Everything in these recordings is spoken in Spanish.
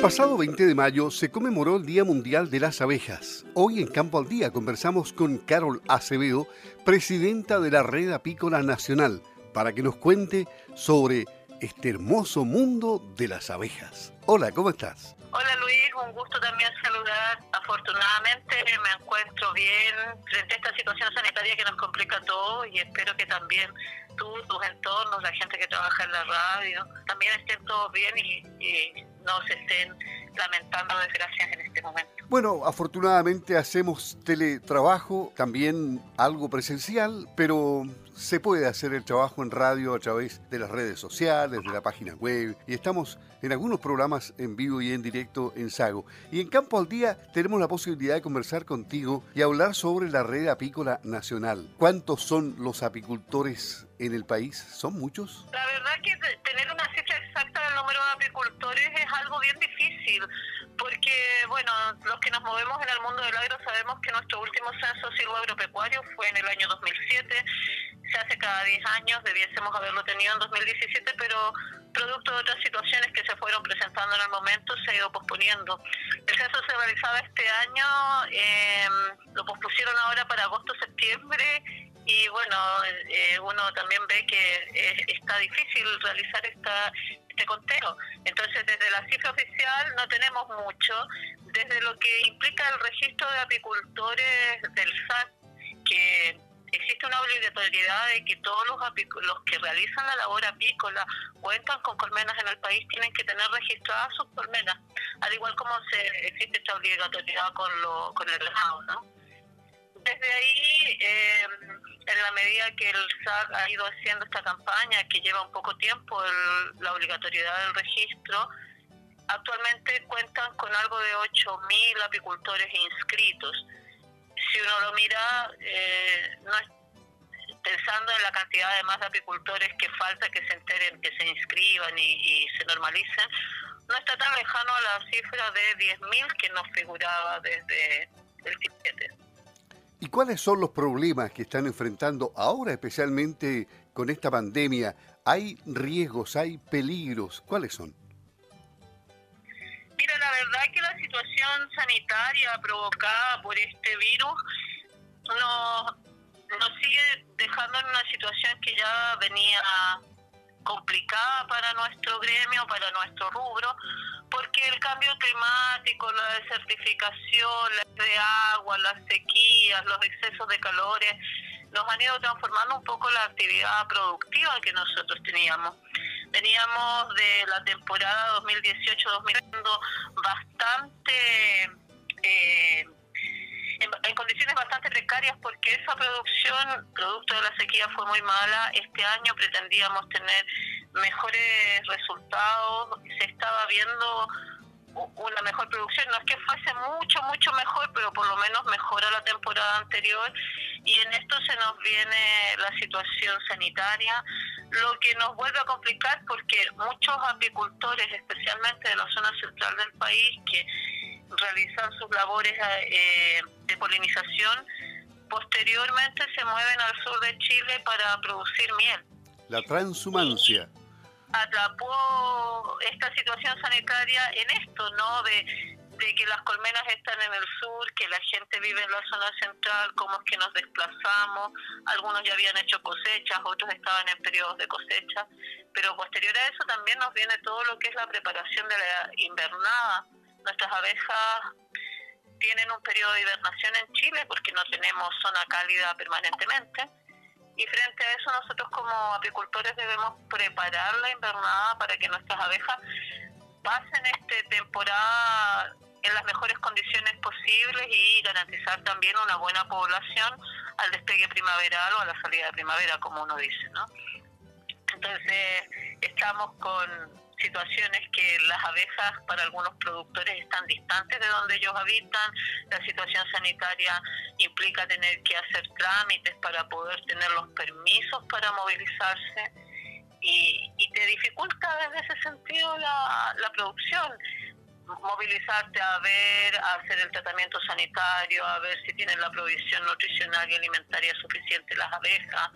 pasado 20 de mayo se conmemoró el Día Mundial de las Abejas. Hoy en Campo al Día conversamos con Carol Acevedo, presidenta de la Red Apícola Nacional, para que nos cuente sobre este hermoso mundo de las abejas. Hola, ¿cómo estás? Hola Luis, un gusto también saludar. Afortunadamente me encuentro bien frente a esta situación sanitaria que nos complica a todos y espero que también tú, tus entornos, la gente que trabaja en la radio, también estén todos bien y, no se estén lamentando desgracias en este momento. Bueno, afortunadamente hacemos teletrabajo, también algo presencial, pero se puede hacer el trabajo en radio a través de las redes sociales, de la página web, y estamos en algunos programas en vivo y en directo en Sago. Y en Campo al Día tenemos la posibilidad de conversar contigo y hablar sobre la red apícola nacional. ¿Cuántos son los apicultores en el país? ¿Son muchos? La verdad que tener una cifra exacta del número de apicultores es algo bien difícil, porque, bueno, los que nos movemos en el mundo del agro sabemos que nuestro último censo silvoagropecuario fue en el año 2007, se hace cada 10 años, debiésemos haberlo tenido en 2017, pero producto de otras situaciones que se fueron presentando en el momento, se ha ido posponiendo. El censo se realizaba este año, eh, lo pospusieron ahora para agosto-septiembre y bueno, eh, uno también ve que eh, está difícil realizar esta, este conteo. Entonces, desde la cifra oficial no tenemos mucho. Desde lo que implica el registro de apicultores del SAC, que existe una obligatoriedad de que todos los, los que realizan la labor apícola cuentan con colmenas en el país tienen que tener registradas sus colmenas, al igual como se existe esta obligatoriedad con, lo, con el ganado, ¿no? Desde ahí, eh, en la medida que el SAC ha ido haciendo esta campaña, que lleva un poco tiempo la obligatoriedad del registro, actualmente cuentan con algo de 8.000 apicultores inscritos. Si uno lo mira, eh, no pensando en la cantidad de más apicultores que falta que se enteren, que se inscriban y, y se normalicen, no está tan lejano a la cifra de 10.000 que nos figuraba desde el 17. ¿Y cuáles son los problemas que están enfrentando ahora, especialmente con esta pandemia? ¿Hay riesgos, hay peligros? ¿Cuáles son? Mira, la verdad que la situación sanitaria provocada por este virus nos, nos sigue dejando en una situación que ya venía complicada para nuestro gremio, para nuestro rubro, porque el cambio climático, la desertificación, de agua, las sequías, los excesos de calores, nos han ido transformando un poco la actividad productiva que nosotros teníamos. Veníamos de la temporada 2018-2020 bastante... Eh, en, condiciones bastante precarias porque esa producción, producto de la sequía, fue muy mala. Este año pretendíamos tener mejores resultados, se estaba viendo una mejor producción, no es que fuese mucho, mucho mejor, pero por lo menos mejora la temporada anterior y en esto se nos viene la situación sanitaria, lo que nos vuelve a complicar porque muchos apicultores, especialmente de la zona central del país, que realizan sus labores eh, de polinización, posteriormente se mueven al sur de Chile para producir miel. La transhumancia. Atrapó esta situación sanitaria en esto, ¿no? De, que las colmenas están en el sur, que la gente vive en la zona central, cómo es que nos desplazamos, algunos ya habían hecho cosechas, otros estaban en periodos de cosecha, pero posterior a eso también nos viene todo lo que es la preparación de la invernada, Nuestras abejas tienen un periodo de hibernación en Chile porque no tenemos zona cálida permanentemente. Y frente a eso nosotros como apicultores debemos preparar la invernada para que nuestras abejas pasen esta temporada en las mejores condiciones posibles y garantizar también una buena población al despegue primaveral o a la salida de primavera, como uno dice, ¿no? Entonces, estamos con situaciones que las abejas para algunos productores están distantes de donde ellos habitan, la situación sanitaria implica tener que hacer trámites para poder tener los permisos para movilizarse y, te dificulta desde ese sentido la, la producción. Movilizarte a ver, a hacer el tratamiento sanitario, a ver si tienen la provisión nutricional y alimentaria suficiente las abejas,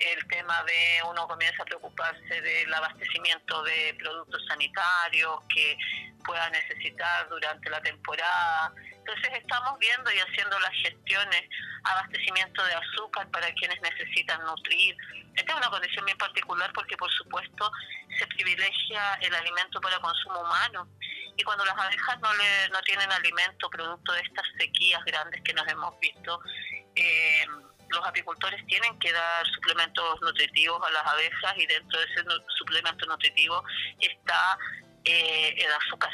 el tema de uno comienza a preocuparse del abastecimiento de productos sanitarios, que pueda necesitar durante la temporada. Entonces estamos viendo y haciendo las gestiones, abastecimiento de azúcar para quienes necesitan nutrir. Esta es una condición bien particular porque por supuesto se privilegia el alimento para consumo humano y cuando las abejas no, le, no tienen alimento producto de estas sequías grandes que nos hemos visto, eh, los apicultores tienen que dar suplementos nutritivos a las abejas y dentro de ese suplemento nutritivo está eh, el azúcar.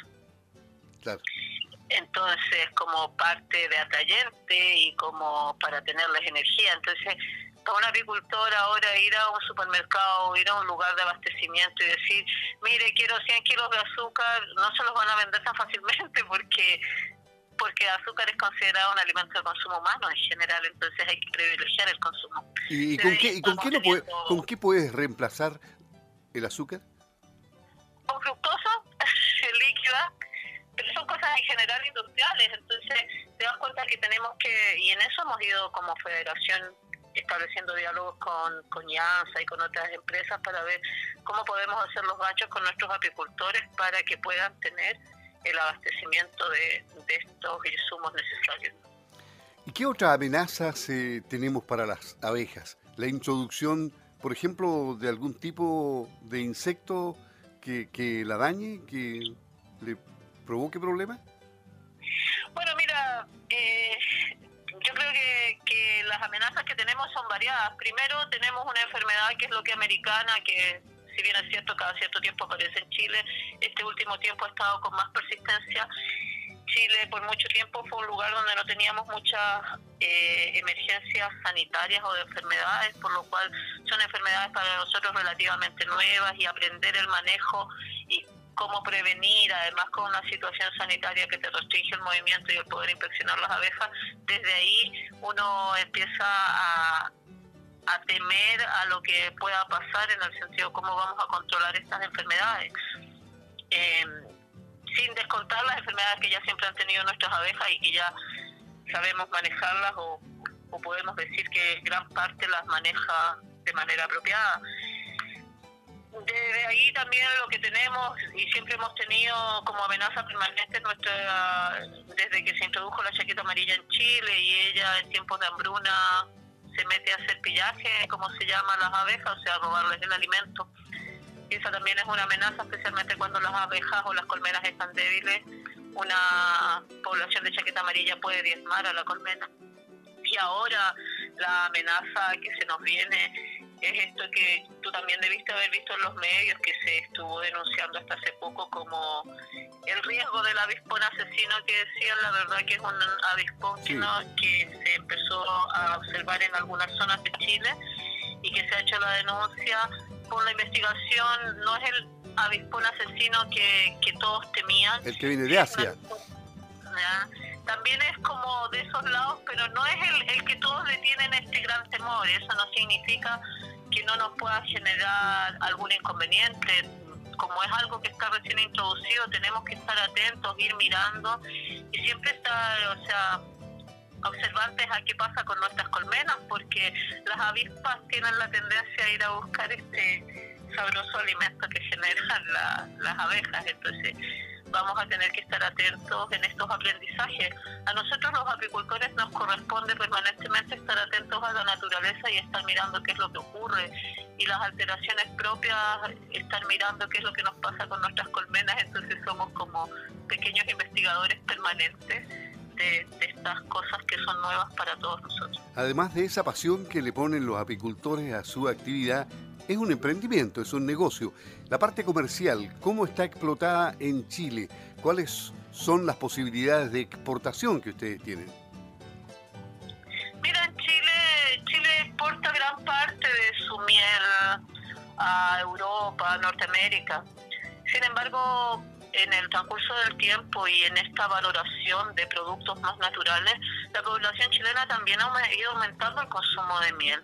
Entonces, como parte de atrayente y como para tenerles energía. Entonces, para un apicultor ahora ir a un supermercado, ir a un lugar de abastecimiento y decir, mire, quiero 100 kilos de azúcar, no se los van a vender tan fácilmente porque porque el azúcar es considerado un alimento de consumo humano en general, entonces hay que privilegiar el consumo. ¿Y, con, qué, ¿y con, qué puede, con qué puedes reemplazar el azúcar? Con fructosa, líquida, pero son cosas en general industriales, entonces te das cuenta que tenemos que, y en eso hemos ido como federación estableciendo diálogos con, con y con otras empresas para ver cómo podemos hacer los ganchos con nuestros apicultores para que puedan tener el abastecimiento de, estos insumos necesarios. ¿Y qué otras amenazas eh, tenemos para las abejas? La introducción, por ejemplo, de algún tipo de insecto que, que la dañe, que le provoque problemas? Bueno, mira, eh, yo creo que, que, las amenazas que tenemos son variadas. Primero tenemos una enfermedad que es lo que americana, que si bien es cierto, cada cierto tiempo aparece en Chile, este último tiempo ha estado con más persistencia. Chile por mucho tiempo fue un lugar donde no teníamos muchas eh, emergencias sanitarias o de enfermedades, por lo cual son enfermedades para nosotros relativamente nuevas y aprender el manejo y cómo prevenir, además con una situación sanitaria que te restringe el movimiento y el poder inspeccionar las abejas, desde ahí uno empieza a, a temer a lo que pueda pasar en el sentido de cómo vamos a controlar estas enfermedades. Em, sin descontar las enfermedades que ya siempre han tenido nuestras abejas y que ya sabemos manejarlas o, o podemos decir que gran parte las maneja de manera apropiada. Desde ahí también lo que tenemos y siempre hemos tenido como amenaza permanente nuestra desde que se introdujo la chaqueta amarilla en Chile y ella en tiempos de hambruna se mete a hacer pillaje, como se llama, las abejas, o sea, robarles el alimento. Y esa también es una amenaza, especialmente cuando las abejas o las colmenas están débiles. Una población de chaqueta amarilla puede diezmar a la colmena. Y ahora la amenaza que se nos viene es esto que tú también debiste haber visto en los medios, que se estuvo denunciando hasta hace poco como el riesgo del avispón asesino que decían, la verdad que es un avispón que se empezó a observar en algunas zonas de Chile y que se ha hecho la denuncia por la investigación, no es el avispón asesino que, que todos temían. El que viene de Asia. También es como de esos lados, pero no es el, el que todos le tienen este gran temor. Eso no significa que no nos pueda generar algún inconveniente. Como es algo que está recién introducido, tenemos que estar atentos, ir mirando y siempre estar, o sea, observantes a qué pasa con nuestras colmenas, porque las avispas tienen la tendencia a ir a buscar este sabroso alimento que generan las abejas. Entonces, vamos a tener que estar atentos en estos aprendizajes. A nosotros los apicultores nos corresponde permanentemente estar atentos a la naturaleza y estar mirando qué es lo que ocurre y las alteraciones propias, estar mirando qué es lo que nos pasa con nuestras colmenas, entonces somos como pequeños investigadores permanentes. De, de, estas cosas que son nuevas para todos nosotros. Además de esa pasión que le ponen los apicultores a su actividad, es un emprendimiento, es un negocio. La parte comercial, ¿cómo está explotada en Chile? ¿Cuáles son las posibilidades de exportación que ustedes tienen? Mira, en Chile, Chile exporta gran parte de su miel a Europa, a Norteamérica. Sin embargo, en el transcurso del tiempo y en esta valoración de productos más naturales, la población chilena también ha ido aumentando el consumo de miel.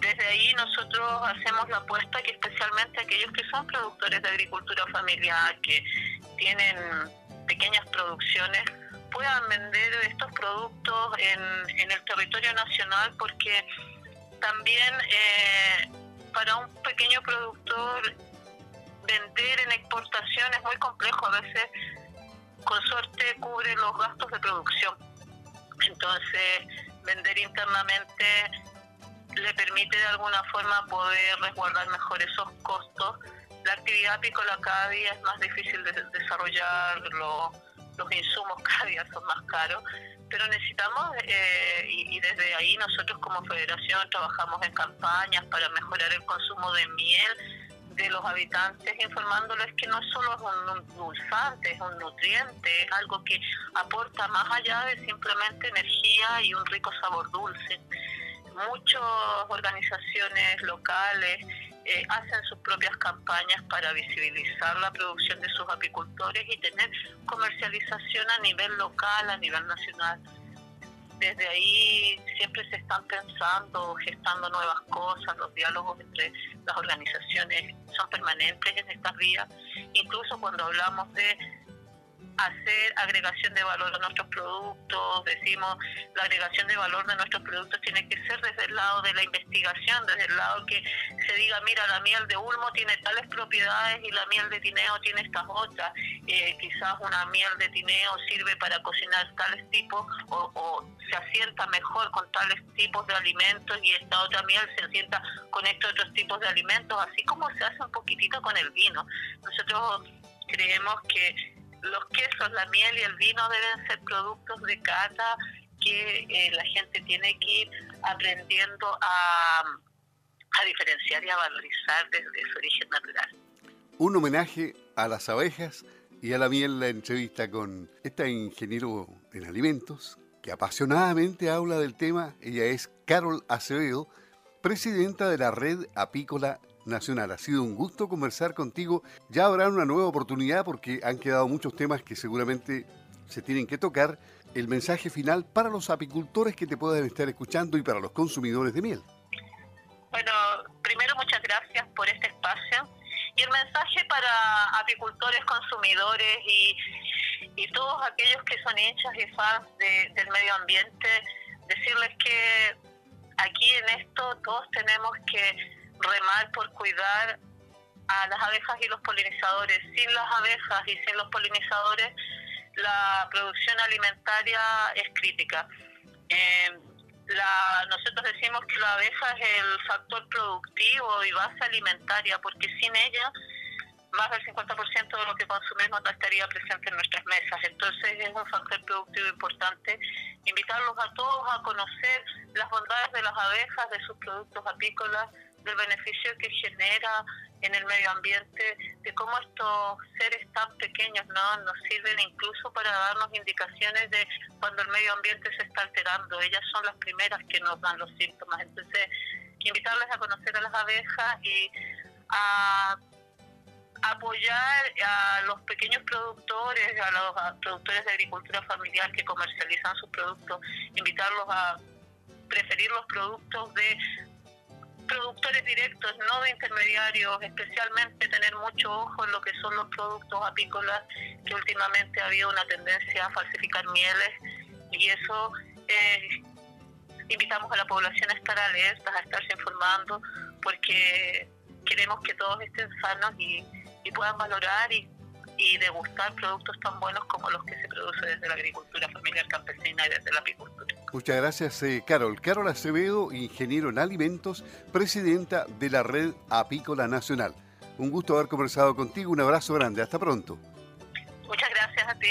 Desde ahí nosotros hacemos la apuesta que especialmente aquellos que son productores de agricultura familiar, que tienen pequeñas producciones, puedan vender estos productos en, el territorio nacional porque también eh, para un pequeño productor vender en exportación es muy complejo. A veces con suerte cubre los gastos de producción. Entonces, vender internamente le permite de alguna forma poder resguardar mejor esos costos. La actividad apícola cada día es más difícil de desarrollar, los insumos cada día son más caros, pero necesitamos, eh, y, desde ahí nosotros como federación trabajamos en campañas para mejorar el consumo de miel de los habitantes, informándoles que no solo es un dulzante, es un nutriente, es algo que aporta más allá de simplemente energía y un rico sabor dulce muchas organizaciones locales eh, hacen sus propias campañas para visibilizar la producción de sus apicultores y tener comercialización a nivel local, a nivel nacional. Desde ahí siempre se están pensando, gestando nuevas cosas, los diálogos entre las organizaciones son permanentes en estas vías. Incluso cuando hablamos de hacer agregación de valor a nuestros productos, decimos la agregación de valor de nuestros productos tiene que ser desde el lado de la investigación, desde el lado que se diga, mira, la miel de Ulmo tiene tales propiedades y la miel de tineo tiene estas otras, eh, quizás una miel de tineo sirve para cocinar tales tipos o, o se asienta mejor con tales tipos de alimentos y esta otra miel se asienta con estos otros tipos de alimentos, así como se hace un poquitito con el vino. Nosotros creemos que los quesos, la miel y el vino deben ser productos de cata que eh, la gente tiene que ir aprendiendo a, a diferenciar y a valorizar desde su origen natural. Un homenaje a las abejas y a la miel, la entrevista con esta ingeniero en alimentos que apasionadamente habla del tema. Ella es Carol Acevedo, presidenta de la Red Apícola Nacional. Ha sido un gusto conversar contigo. Ya habrá una nueva oportunidad porque han quedado muchos temas que seguramente se tienen que tocar. El mensaje final para los apicultores que te puedan estar escuchando y para los consumidores de miel. Bueno, primero muchas gracias por este espacio. Y el mensaje para apicultores, consumidores y, y todos aquellos que son hinchas y fans del medio ambiente, decirles que aquí en esto todos tenemos que remar por cuidar a las abejas y los polinizadores. Sin las abejas y sin los polinizadores, la producción alimentaria es crítica. Eh, la, nosotros decimos que la abeja es el factor productivo y base alimentaria, porque sin ella más del 50% de lo que consumimos no estaría presente en nuestras mesas. Entonces es un factor productivo importante. Invitarlos a todos a conocer las bondades de las abejas, de sus productos apícolas, del beneficio que genera en el medio ambiente, de cómo estos seres tan pequeños no nos sirven incluso para darnos indicaciones de cuando el medio ambiente se está alterando. Ellas son las primeras que nos dan los síntomas. Entonces, invitarles a conocer a las abejas y a apoyar a los pequeños productores, a los productores de agricultura familiar que comercializan sus productos, invitarlos a preferir los productos de productores directos, no de intermediarios, especialmente tener mucho ojo en lo que son los productos apícolas, que últimamente ha habido una tendencia a falsificar mieles y eso eh, invitamos a la población a estar alertas, a estarse informando, porque queremos que todos estén sanos y, puedan valorar y, y degustar productos tan buenos como los que se producen desde la agricultura familiar campesina y desde la apicultura. Muchas gracias, eh, Carol. Carol Acevedo, ingeniero en alimentos, presidenta de la Red Apícola Nacional. Un gusto haber conversado contigo. Un abrazo grande. Hasta pronto. Muchas gracias a ti.